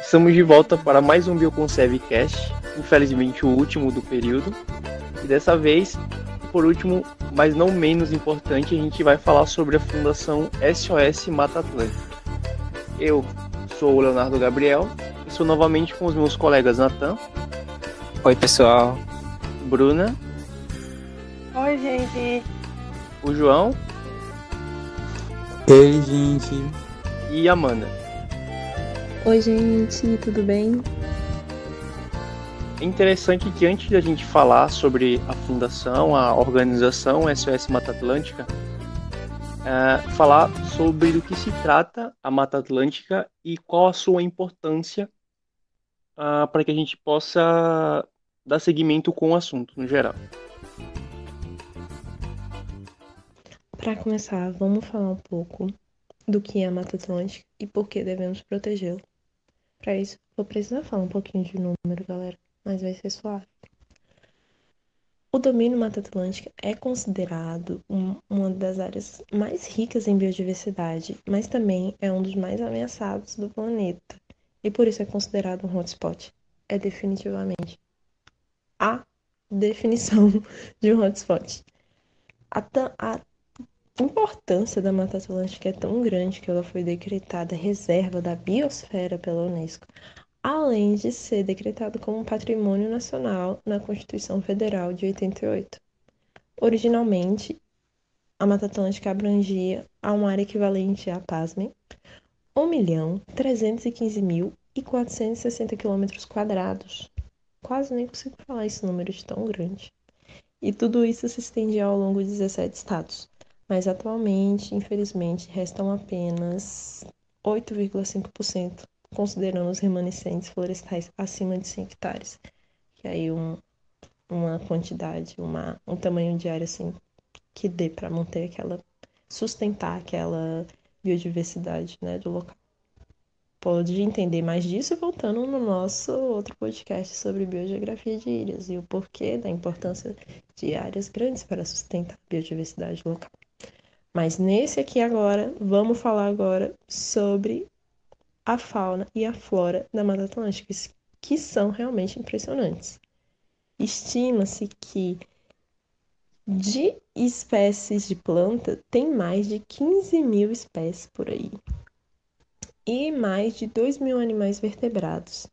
Estamos de volta para mais um Bioconserve Cast, infelizmente o último do período. E dessa vez, por último, mas não menos importante, a gente vai falar sobre a Fundação SOS Mata Atlântica. Eu sou o Leonardo Gabriel e estou novamente com os meus colegas Natan. Oi, pessoal. Bruna. Oi, gente. O João. Ei, gente. E Amanda. Oi, gente, tudo bem? É interessante que antes da gente falar sobre a fundação, a organização SOS Mata Atlântica, é, falar sobre do que se trata a Mata Atlântica e qual a sua importância uh, para que a gente possa dar seguimento com o assunto no geral. Para começar, vamos falar um pouco do que é a Mata Atlântica e por que devemos protegê-la. Para isso, vou precisar falar um pouquinho de número, galera, mas vai ser suave. O domínio Mata Atlântica é considerado um, uma das áreas mais ricas em biodiversidade, mas também é um dos mais ameaçados do planeta, e por isso é considerado um hotspot. É definitivamente a definição de um hotspot. A, a importância da Mata Atlântica é tão grande que ela foi decretada reserva da biosfera pela Unesco, além de ser decretada como patrimônio nacional na Constituição Federal de 88. Originalmente, a Mata Atlântica abrangia a uma área equivalente a, pasmem, 1.315.460 km quadrados. Quase nem consigo falar esse número de tão grande. E tudo isso se estendia ao longo de 17 estados mas atualmente, infelizmente, restam apenas 8,5%, considerando os remanescentes florestais acima de 100 hectares, que é aí um, uma quantidade, uma, um tamanho de área assim que dê para manter aquela, sustentar aquela biodiversidade né, do local. Pode entender mais disso voltando no nosso outro podcast sobre biogeografia de ilhas e o porquê da importância de áreas grandes para sustentar a biodiversidade local. Mas nesse aqui agora, vamos falar agora sobre a fauna e a flora da Mata Atlântica, que são realmente impressionantes. Estima-se que de espécies de planta tem mais de 15 mil espécies por aí. E mais de 2 mil animais vertebrados.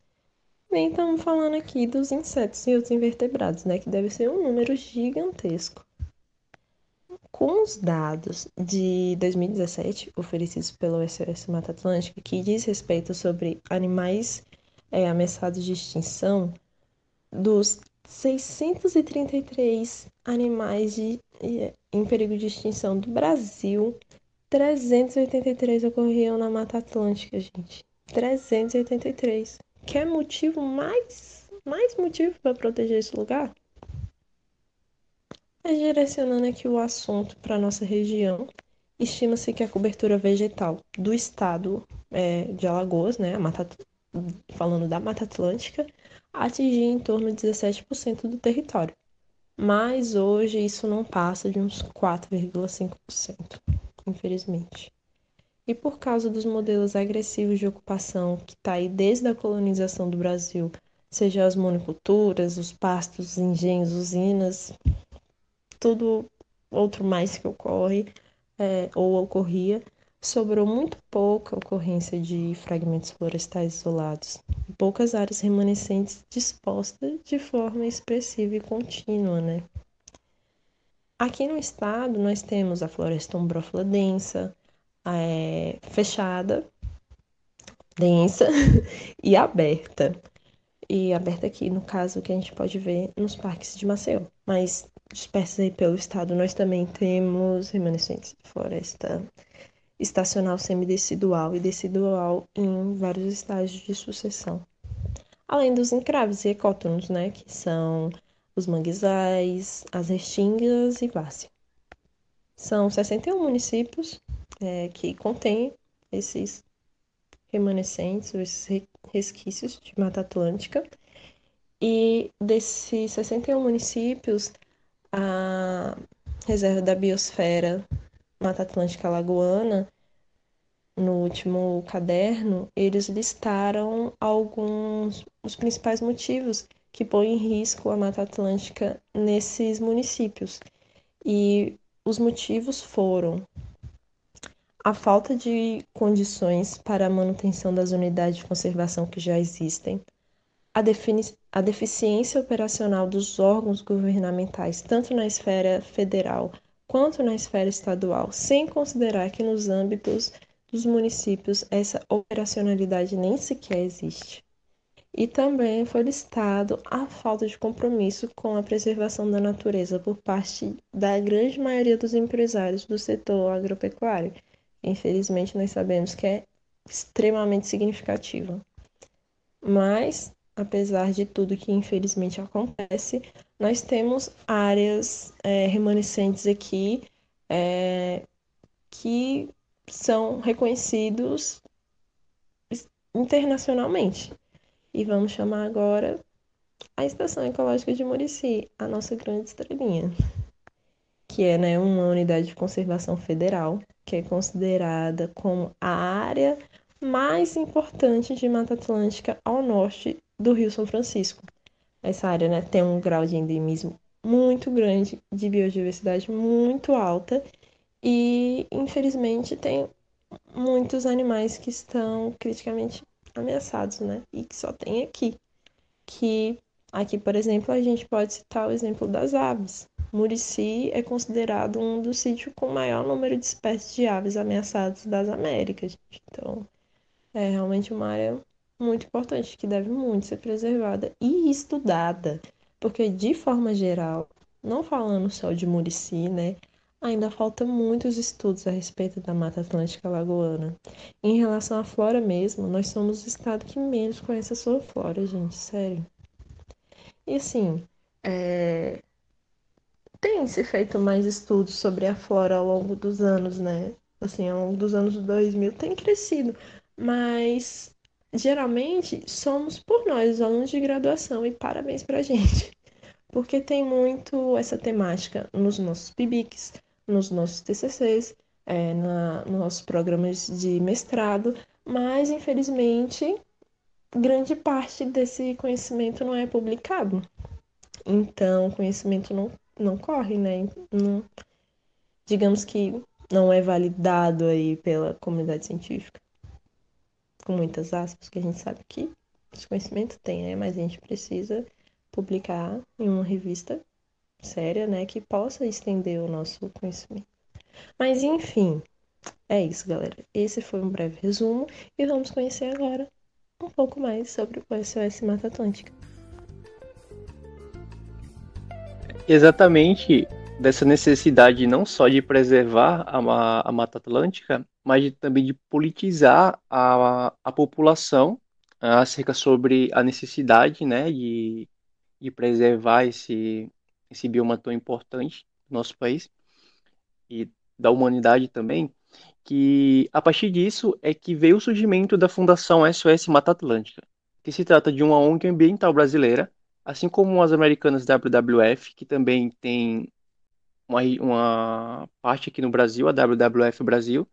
Nem estamos falando aqui dos insetos e outros invertebrados, né? Que deve ser um número gigantesco. Com os dados de 2017 oferecidos pelo SOS Mata Atlântica, que diz respeito sobre animais é, ameaçados de extinção, dos 633 animais de, em perigo de extinção do Brasil, 383 ocorriam na Mata Atlântica, gente. 383. Quer motivo mais, mais motivo para proteger esse lugar? Mas direcionando aqui o assunto para nossa região, estima-se que a cobertura vegetal do estado é, de Alagoas, né, Mata, falando da Mata Atlântica, atingia em torno de 17% do território. Mas hoje isso não passa de uns 4,5%, infelizmente. E por causa dos modelos agressivos de ocupação que está aí desde a colonização do Brasil, seja as monoculturas, os pastos, os engenhos, usinas, tudo outro mais que ocorre é, ou ocorria, sobrou muito pouca ocorrência de fragmentos florestais isolados poucas áreas remanescentes dispostas de forma expressiva e contínua, né? Aqui no estado nós temos a floresta umbrófila densa, é, fechada, densa e aberta. E aberta aqui, no caso, que a gente pode ver nos parques de Maceió. Mas dispersas aí pelo estado, nós também temos remanescentes de floresta estacional semidecidual e decidual em vários estágios de sucessão. Além dos encraves e ecótonos, né, que são os manguezais, as restingas e várzea. São 61 municípios é, que contêm esses remanescentes, esses resquícios de Mata Atlântica. E desses 61 municípios, a reserva da biosfera Mata Atlântica Lagoana no último caderno, eles listaram alguns os principais motivos que põem em risco a Mata Atlântica nesses municípios. E os motivos foram a falta de condições para a manutenção das unidades de conservação que já existem, a, a deficiência operacional dos órgãos governamentais, tanto na esfera federal quanto na esfera estadual, sem considerar que nos âmbitos dos municípios essa operacionalidade nem sequer existe. E também foi listado a falta de compromisso com a preservação da natureza por parte da grande maioria dos empresários do setor agropecuário, infelizmente nós sabemos que é extremamente significativa. Mas, apesar de tudo que infelizmente acontece, nós temos áreas é, remanescentes aqui é, que são reconhecidos internacionalmente. E vamos chamar agora a Estação Ecológica de Murici, a nossa grande estrelinha, que é né, uma unidade de conservação federal que é considerada como a área mais importante de Mata Atlântica ao norte do Rio São Francisco. Essa área né, tem um grau de endemismo muito grande, de biodiversidade muito alta e, infelizmente, tem muitos animais que estão criticamente ameaçados, né? E que só tem aqui. Que aqui, por exemplo, a gente pode citar o exemplo das aves. Murici é considerado um dos sítios com maior número de espécies de aves ameaçadas das Américas. Então, é realmente uma área muito importante que deve muito ser preservada e estudada, porque de forma geral, não falando só de Murici, né, ainda falta muitos estudos a respeito da Mata Atlântica Lagoana. Em relação à flora mesmo, nós somos o estado que menos conhece a sua flora, gente, sério. E assim, é, tem se feito mais estudos sobre a flora ao longo dos anos, né? Assim, ao longo dos anos 2000 tem crescido, mas geralmente somos por nós, os alunos de graduação, e parabéns pra gente, porque tem muito essa temática nos nossos PIBICs, nos nossos TCCs, é, na, nos nossos programas de mestrado, mas infelizmente grande parte desse conhecimento não é publicado. Então, o conhecimento não não corre, né? Não, digamos que não é validado aí pela comunidade científica. Com muitas aspas, que a gente sabe que conhecimento tem, né? Mas a gente precisa publicar em uma revista séria, né? Que possa estender o nosso conhecimento. Mas enfim, é isso, galera. Esse foi um breve resumo e vamos conhecer agora um pouco mais sobre o SOS Mata Atlântica. exatamente dessa necessidade não só de preservar a, a Mata Atlântica, mas de, também de politizar a, a população acerca sobre a necessidade né, de, de preservar esse, esse bioma tão importante do nosso país e da humanidade também, que a partir disso é que veio o surgimento da Fundação SOS Mata Atlântica, que se trata de uma ONG ambiental brasileira assim como as americanas WWF, que também tem uma, uma parte aqui no Brasil, a WWF Brasil,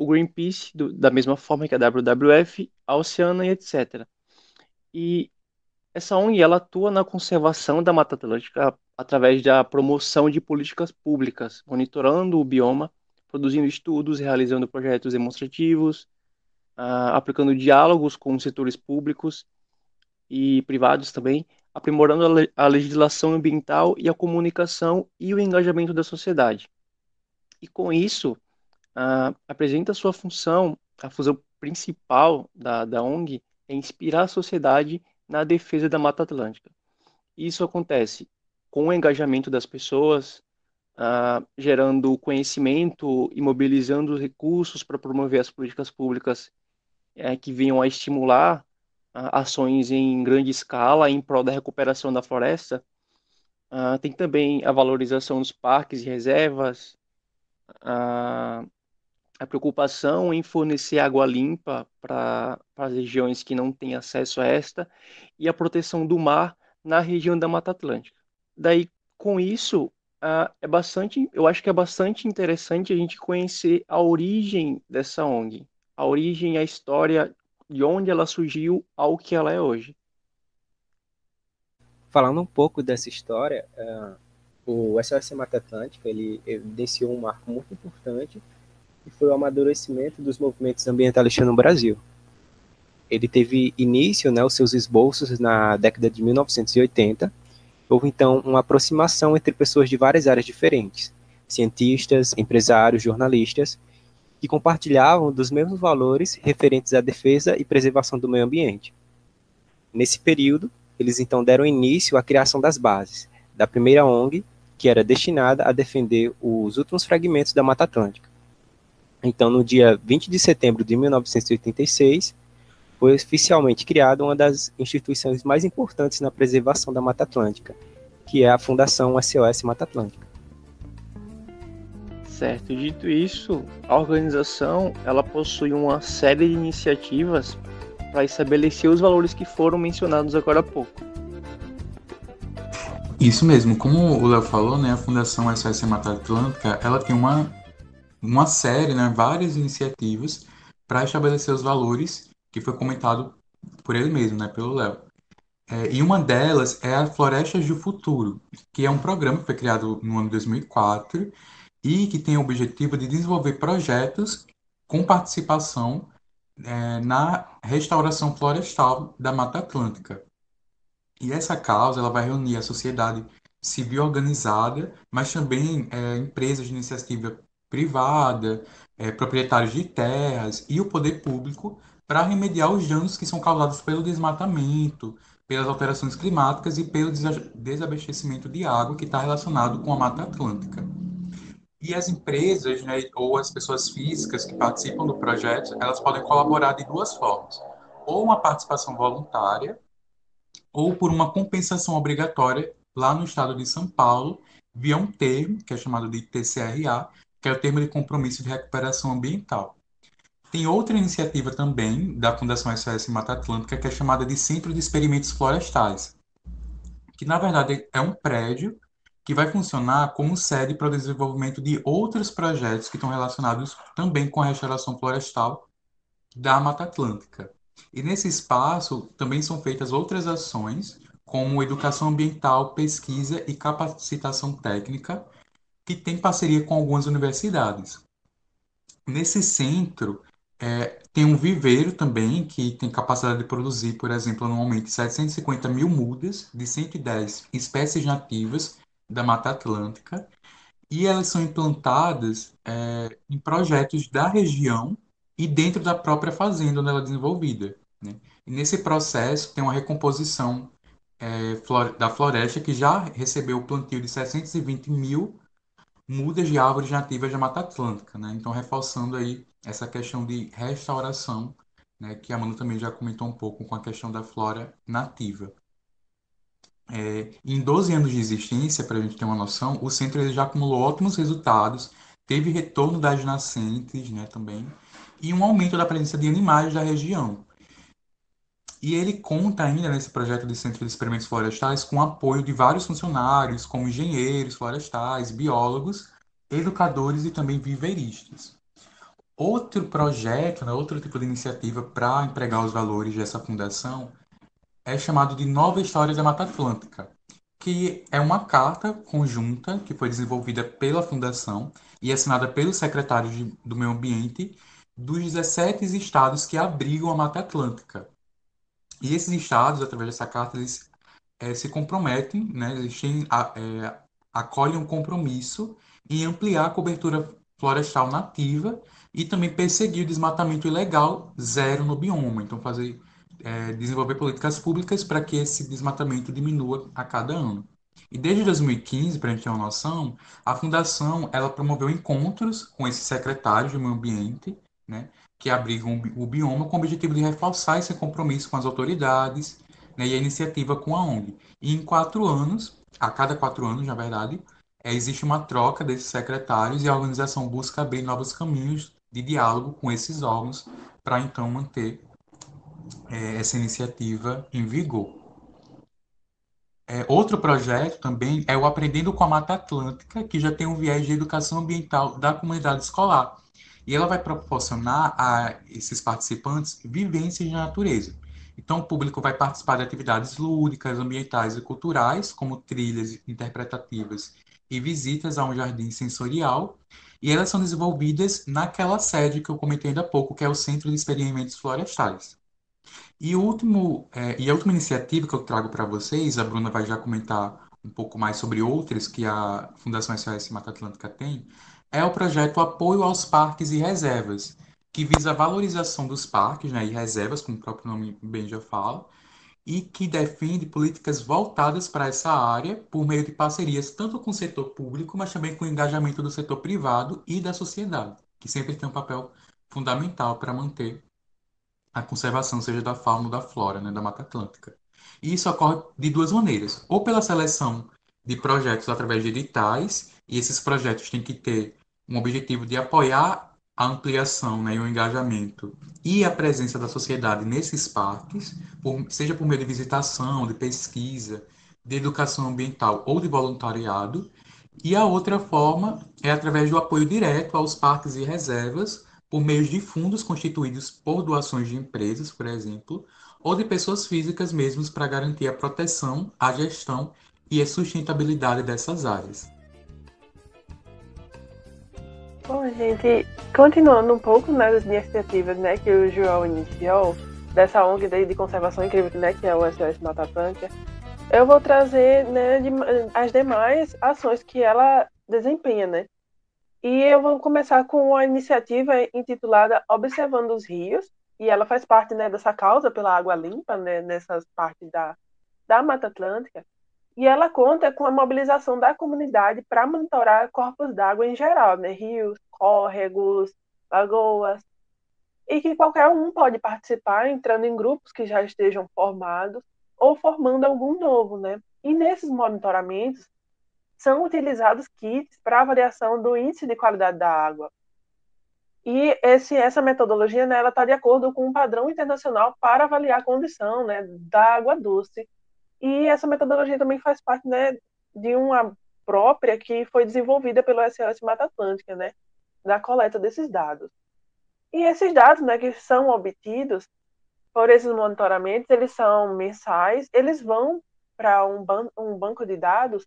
o Greenpeace, do, da mesma forma que a WWF, a Oceana e etc. E essa ONG ela atua na conservação da Mata Atlântica através da promoção de políticas públicas, monitorando o bioma, produzindo estudos, realizando projetos demonstrativos, uh, aplicando diálogos com setores públicos e privados também, aprimorando a legislação ambiental e a comunicação e o engajamento da sociedade. E com isso, apresenta sua função, a função principal da, da ONG é inspirar a sociedade na defesa da Mata Atlântica. Isso acontece com o engajamento das pessoas, gerando conhecimento e mobilizando recursos para promover as políticas públicas uh, que venham a estimular ações em grande escala em prol da recuperação da floresta. Tem também a valorização dos parques e reservas, a preocupação em fornecer água limpa para as regiões que não têm acesso a esta e a proteção do mar na região da Mata Atlântica. Daí, com isso, uh, é bastante, eu acho que é bastante interessante a gente conhecer a origem dessa ONG, a origem, a história de onde ela surgiu ao que ela é hoje. Falando um pouco dessa história, uh, o SOS Mata Atlântica ele evidenciou um marco muito importante que foi o amadurecimento dos movimentos ambientalistas no Brasil. Ele teve início, né, os seus esboços na década de 1980. Houve então uma aproximação entre pessoas de várias áreas diferentes, cientistas, empresários, jornalistas, que compartilhavam dos mesmos valores referentes à defesa e preservação do meio ambiente. Nesse período, eles então deram início à criação das bases da primeira ONG, que era destinada a defender os últimos fragmentos da Mata Atlântica. Então, no dia 20 de setembro de 1986, foi oficialmente criada uma das instituições mais importantes na preservação da Mata Atlântica, que é a Fundação SOS Mata Atlântica. Certo. Dito isso, a organização ela possui uma série de iniciativas para estabelecer os valores que foram mencionados agora há pouco. Isso mesmo, como o Léo falou, né, a Fundação SOS Mata Atlântica, ela tem uma, uma série, né, várias iniciativas para estabelecer os valores que foi comentado por ele mesmo, né, pelo Léo. É, e uma delas é a Florestas do Futuro, que é um programa que foi criado no ano de 2004 e que tem o objetivo de desenvolver projetos com participação é, na restauração florestal da Mata Atlântica. E essa causa ela vai reunir a sociedade civil organizada, mas também é, empresas de iniciativa privada, é, proprietários de terras e o poder público para remediar os danos que são causados pelo desmatamento, pelas alterações climáticas e pelo desabastecimento de água que está relacionado com a Mata Atlântica. E as empresas, né, ou as pessoas físicas que participam do projeto, elas podem colaborar de duas formas: ou uma participação voluntária, ou por uma compensação obrigatória lá no estado de São Paulo, via um termo que é chamado de TCRA, que é o termo de compromisso de recuperação ambiental. Tem outra iniciativa também da Fundação SOS Mata Atlântica que é chamada de Centro de Experimentos Florestais, que na verdade é um prédio que vai funcionar como sede para o desenvolvimento de outros projetos que estão relacionados também com a restauração florestal da Mata Atlântica. E nesse espaço também são feitas outras ações, como educação ambiental, pesquisa e capacitação técnica, que tem parceria com algumas universidades. Nesse centro, é, tem um viveiro também, que tem capacidade de produzir, por exemplo, anualmente 750 mil mudas de 110 espécies nativas da Mata Atlântica, e elas são implantadas é, em projetos da região e dentro da própria fazenda onde ela é desenvolvida. Né? E nesse processo tem uma recomposição é, da floresta que já recebeu o plantio de 720 mil mudas de árvores nativas da Mata Atlântica. Né? Então, reforçando aí essa questão de restauração, né, que a Manu também já comentou um pouco com a questão da flora nativa. É, em 12 anos de existência, para a gente ter uma noção, o centro já acumulou ótimos resultados, teve retorno das nascentes né, também, e um aumento da presença de animais da região. E ele conta ainda nesse projeto de Centro de Experimentos Florestais com o apoio de vários funcionários, como engenheiros florestais, biólogos, educadores e também viveiristas. Outro projeto, né, outro tipo de iniciativa para empregar os valores dessa fundação é chamado de Nova História da Mata Atlântica, que é uma carta conjunta que foi desenvolvida pela Fundação e assinada pelos secretários de, do Meio Ambiente dos 17 estados que abrigam a Mata Atlântica. E esses estados, através dessa carta, eles é, se comprometem, né, eles têm, a, é, acolhem um compromisso em ampliar a cobertura florestal nativa e também perseguir o desmatamento ilegal zero no bioma. Então, fazer é, desenvolver políticas públicas para que esse desmatamento diminua a cada ano. E desde 2015, para a gente ter uma noção, a Fundação ela promoveu encontros com esses secretários do meio ambiente, né, que abrigam o bioma com o objetivo de reforçar esse compromisso com as autoridades né, e a iniciativa com a ONG. E em quatro anos, a cada quatro anos, na verdade, é, existe uma troca desses secretários e a organização busca abrir novos caminhos de diálogo com esses órgãos para então manter é, essa iniciativa em vigor. É, outro projeto também é o Aprendendo com a Mata Atlântica, que já tem um viés de educação ambiental da comunidade escolar. E ela vai proporcionar a esses participantes vivências de natureza. Então, o público vai participar de atividades lúdicas, ambientais e culturais, como trilhas interpretativas e visitas a um jardim sensorial, e elas são desenvolvidas naquela sede que eu comentei ainda há pouco, que é o Centro de Experimentos Florestais. E, último, é, e a última iniciativa que eu trago para vocês, a Bruna vai já comentar um pouco mais sobre outras que a Fundação SOS Mata Atlântica tem, é o projeto Apoio aos Parques e Reservas, que visa a valorização dos parques né, e reservas, como o próprio nome bem já fala, e que defende políticas voltadas para essa área por meio de parcerias tanto com o setor público, mas também com o engajamento do setor privado e da sociedade, que sempre tem um papel fundamental para manter a conservação, seja da fauna ou da flora, né, da Mata Atlântica. E isso ocorre de duas maneiras, ou pela seleção de projetos através de editais, e esses projetos têm que ter um objetivo de apoiar a ampliação né, e o engajamento e a presença da sociedade nesses parques, por, seja por meio de visitação, de pesquisa, de educação ambiental ou de voluntariado. E a outra forma é através do apoio direto aos parques e reservas, por meio de fundos constituídos por doações de empresas, por exemplo, ou de pessoas físicas mesmos para garantir a proteção, a gestão e a sustentabilidade dessas áreas. Bom, gente, continuando um pouco nas iniciativas né, que o João iniciou, dessa ONG de conservação incrível né, que é o SOS Mata Atlântica, eu vou trazer né, as demais ações que ela desempenha, né? E eu vou começar com a iniciativa intitulada Observando os Rios, e ela faz parte né, dessa causa pela água limpa, né, nessas partes da, da Mata Atlântica, e ela conta com a mobilização da comunidade para monitorar corpos d'água em geral, né, rios, córregos, lagoas, e que qualquer um pode participar entrando em grupos que já estejam formados ou formando algum novo, né? E nesses monitoramentos, são utilizados kits para avaliação do índice de qualidade da água. E esse, essa metodologia né, está de acordo com um padrão internacional para avaliar a condição né, da água doce. E essa metodologia também faz parte né, de uma própria que foi desenvolvida pelo SOS Mata Atlântica, né, da coleta desses dados. E esses dados né, que são obtidos por esses monitoramentos, eles são mensais, eles vão para um, ban um banco de dados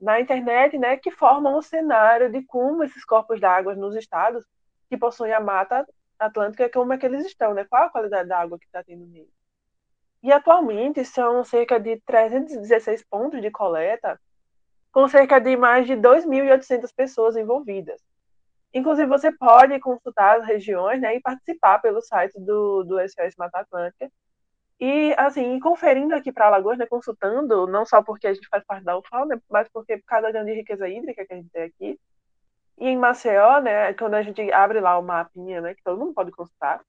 na internet, né, que formam um cenário de como esses corpos d'água nos estados que possuem a mata atlântica, como é que eles estão, né? Qual a qualidade da água que está tendo nele. E atualmente são cerca de 316 pontos de coleta, com cerca de mais de 2.800 pessoas envolvidas. Inclusive, você pode consultar as regiões né, e participar pelo site do, do SOS Mata Atlântica, e, assim, conferindo aqui para Alagoas, né, consultando, não só porque a gente faz parte da UFAL, né, mas porque por causa da grande riqueza hídrica que a gente tem aqui. E em Maceió, né, quando a gente abre lá o mapinha, né, que todo mundo pode consultar,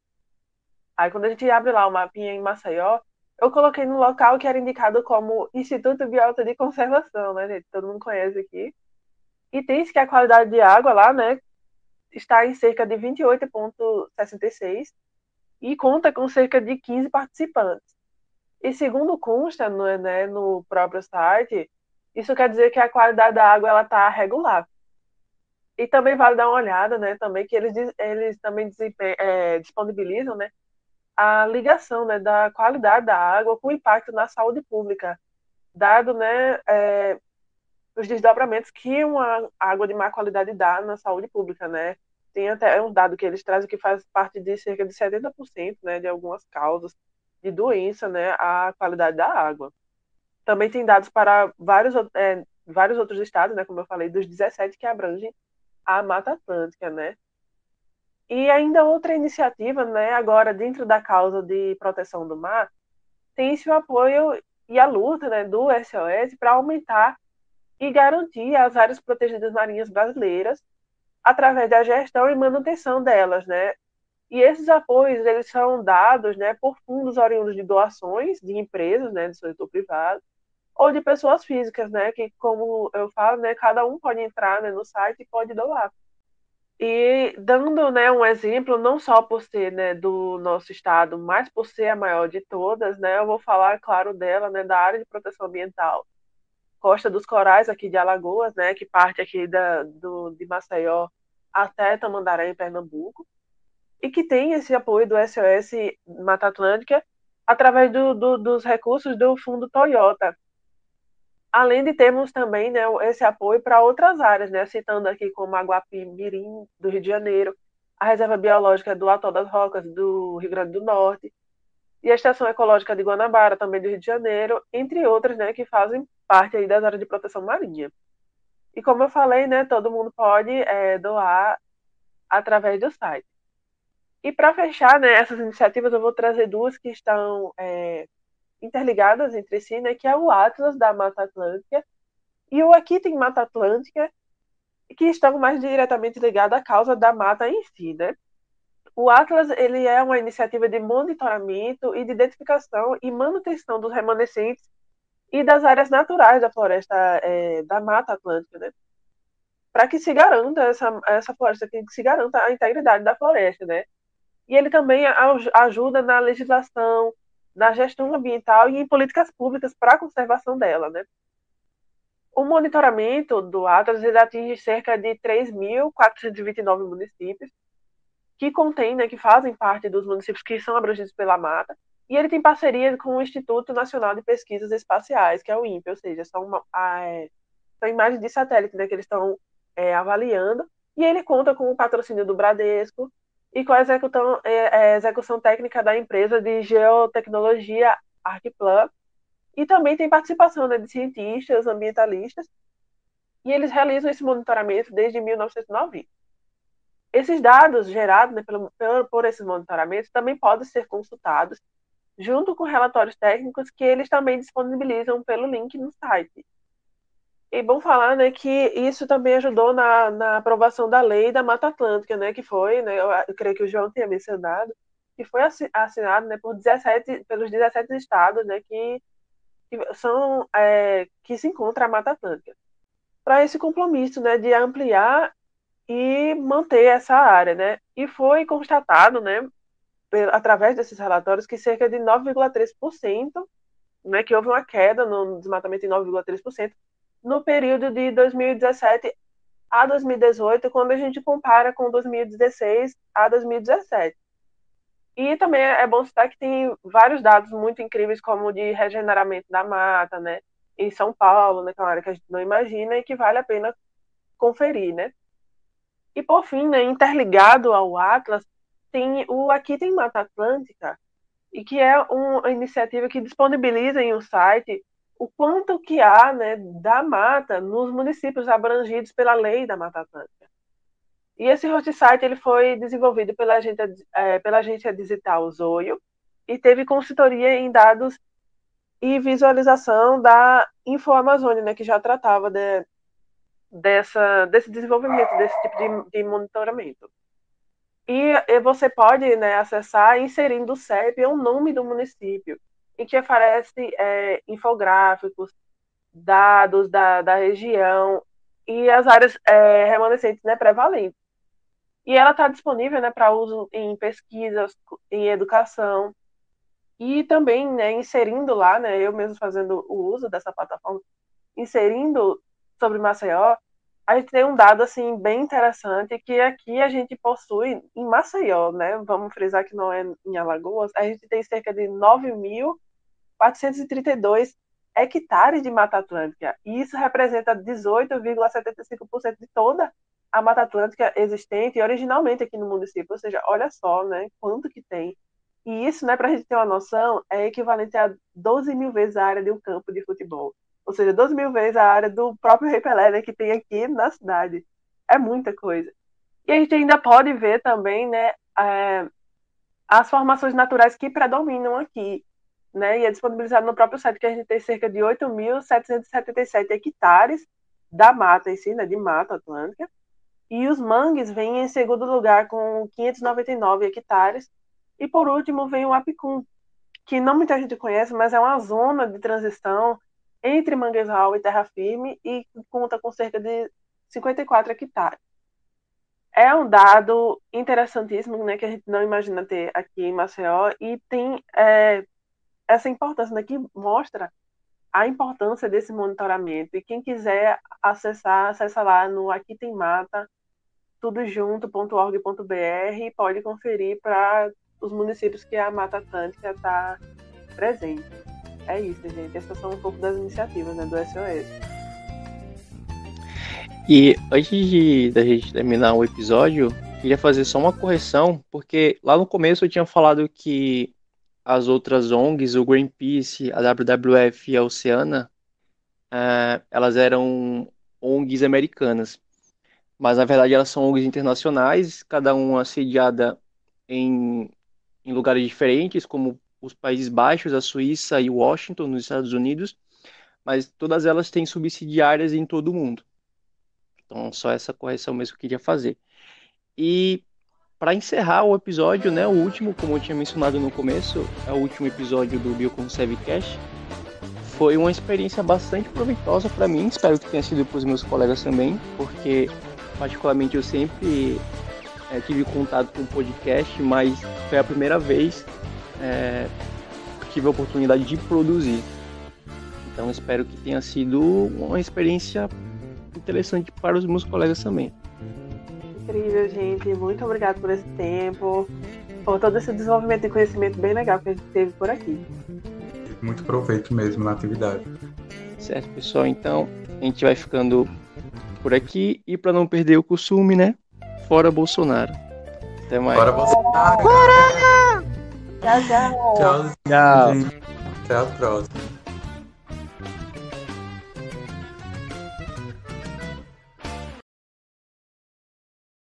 aí quando a gente abre lá o mapinha em Maceió, eu coloquei no local que era indicado como Instituto Biota de Conservação, né, gente? Todo mundo conhece aqui. E diz que a qualidade de água lá, né, está em cerca de 28,66 e conta com cerca de 15 participantes. E segundo consta no, né, no próprio site, isso quer dizer que a qualidade da água ela está regular. E também vale dar uma olhada, né, também que eles, eles também é, disponibilizam, né, a ligação, né, da qualidade da água com o impacto na saúde pública, dado, né, é, os desdobramentos que uma água de má qualidade dá na saúde pública, né, tem até um dado que eles trazem que faz parte de cerca de 70% né, de algumas causas de doença, né, a qualidade da água. Também tem dados para vários, é, vários outros estados, né, como eu falei, dos 17 que abrangem a Mata Atlântica, né. E ainda outra iniciativa, né, agora dentro da causa de proteção do mar, tem-se o apoio e a luta né, do SOS para aumentar e garantir as áreas protegidas marinhas brasileiras através da gestão e manutenção delas, né? E esses apoios, eles são dados, né, por fundos oriundos de doações de empresas, né, do setor privado, ou de pessoas físicas, né, que como eu falo, né, cada um pode entrar né, no site e pode doar. E dando, né, um exemplo, não só por ser, né, do nosso estado, mas por ser a maior de todas, né, eu vou falar, claro, dela, né, da área de proteção ambiental Costa dos Corais, aqui de Alagoas, né, que parte aqui da, do, de Maceió até Tamandaré, em Pernambuco. e que tem esse apoio do SOS Mata Atlântica através do, do, dos recursos do fundo Toyota. Além de termos também né, esse apoio para outras áreas, né, citando aqui como Aguapi Mirim, do Rio de Janeiro, a Reserva Biológica do Atol das Rocas, do Rio Grande do Norte, e a Estação Ecológica de Guanabara, também do Rio de Janeiro, entre outras, né, que fazem parte aí das áreas de proteção marinha. E como eu falei, né, todo mundo pode é, doar através do site. E para fechar né, essas iniciativas, eu vou trazer duas que estão é, interligadas entre si, né, que é o Atlas da Mata Atlântica e o Aqui Tem Mata Atlântica, que estão mais diretamente ligados à causa da mata em si. Né? O Atlas ele é uma iniciativa de monitoramento e de identificação e manutenção dos remanescentes e das áreas naturais da floresta é, da Mata Atlântica, né? para que se garanta essa, essa floresta, que se garanta a integridade da floresta, né? E ele também ajuda na legislação, na gestão ambiental e em políticas públicas para a conservação dela, né? O monitoramento do Atlas atinge cerca de 3.429 municípios, que contém, né, que fazem parte dos municípios que são abrangidos pela mata, e ele tem parceria com o Instituto Nacional de Pesquisas Espaciais, que é o INPE, ou seja, são, uma, é, são imagens de satélite né, que eles estão é, avaliando, e ele conta com o patrocínio do Bradesco, e com a execução, é, é, execução técnica da empresa de geotecnologia Arquiplan, e também tem participação né, de cientistas, ambientalistas, e eles realizam esse monitoramento desde 1990. Esses dados gerados né, pelo, por esses monitoramentos também podem ser consultados junto com relatórios técnicos que eles também disponibilizam pelo link no site. E bom falar, né, que isso também ajudou na, na aprovação da lei da Mata Atlântica, né, que foi, né, eu, creio que o João tinha mencionado, que foi assinado, né, por 17, pelos 17 estados, né, que, que são, é, que se encontra a Mata Atlântica. Para esse compromisso, né, de ampliar e manter essa área, né, e foi constatado, né, através desses relatórios, que cerca de 9,3%, né, que houve uma queda no desmatamento em 9,3%, no período de 2017 a 2018, quando a gente compara com 2016 a 2017. E também é bom citar que tem vários dados muito incríveis, como de regeneramento da mata, né? Em São Paulo, né, que é uma área que a gente não imagina e que vale a pena conferir, né? E por fim, né, interligado ao Atlas, tem o Aqui Tem Mata Atlântica, e que é uma iniciativa que disponibiliza em um site o quanto que há né, da mata nos municípios abrangidos pela lei da Mata Atlântica. E esse host site ele foi desenvolvido pela agência, é, pela agência digital Zoio e teve consultoria em dados e visualização da InfoAmazônia, né, que já tratava de, dessa, desse desenvolvimento, desse tipo de, de monitoramento. E, e, você pode né, acessar inserindo o CEP ou o nome do município em que oferece é, infográficos, dados da, da região e as áreas é, remanescentes né, prevalentes. E ela está disponível né, para uso em pesquisas, em educação, e também né, inserindo lá, né, eu mesmo fazendo o uso dessa plataforma, inserindo sobre Maceió, a gente tem um dado assim bem interessante que aqui a gente possui em Maceió, né? Vamos frisar que não é em Alagoas, a gente tem cerca de 9 mil 432 hectares de Mata Atlântica. E isso representa 18,75% de toda a Mata Atlântica existente originalmente aqui no município. Ou seja, olha só, né, quanto que tem. E isso, né, para a gente ter uma noção, é equivalente a 12 mil vezes a área de um campo de futebol. Ou seja, 12 mil vezes a área do próprio Rei Pelé, né, que tem aqui na cidade. É muita coisa. E a gente ainda pode ver também, né, é, as formações naturais que predominam aqui né, e é disponibilizado no próprio site que a gente tem cerca de 8.777 hectares da mata em si, né, de mata atlântica, e os mangues vêm em segundo lugar com 599 hectares, e por último vem o Apicum, que não muita gente conhece, mas é uma zona de transição entre manguezal e terra firme e conta com cerca de 54 hectares. É um dado interessantíssimo, né, que a gente não imagina ter aqui em Maceió e tem é, essa importância daqui mostra a importância desse monitoramento. E quem quiser acessar, acessa lá no Aqui Tem Mata tudojunto.org.br e pode conferir para os municípios que a Mata Atlântica está presente. É isso, gente. Essas são um pouco das iniciativas né, do SOS. E antes de da gente terminar o episódio, queria fazer só uma correção, porque lá no começo eu tinha falado que as outras ONGs, o Greenpeace, a WWF e a Oceana, uh, elas eram ONGs americanas. Mas na verdade elas são ONGs internacionais, cada uma sediada em, em lugares diferentes, como os Países Baixos, a Suíça e Washington, nos Estados Unidos, mas todas elas têm subsidiárias em todo o mundo. Então, só essa correção mesmo que eu queria fazer. E para encerrar o episódio, né, o último, como eu tinha mencionado no começo, é o último episódio do Bioconserve Cash. Foi uma experiência bastante proveitosa para mim, espero que tenha sido para os meus colegas também, porque particularmente eu sempre é, tive contato com o podcast, mas foi a primeira vez é, que tive a oportunidade de produzir. Então espero que tenha sido uma experiência interessante para os meus colegas também. Incrível, gente. Muito obrigado por esse tempo, por todo esse desenvolvimento de conhecimento bem legal que a gente teve por aqui. Muito proveito mesmo na atividade. Certo, pessoal. Então, a gente vai ficando por aqui e para não perder o costume, né? Fora Bolsonaro. Até mais. Fora Bolsonaro. Fora! Tchau, tchau. Tchau. Tchau. Até a próxima.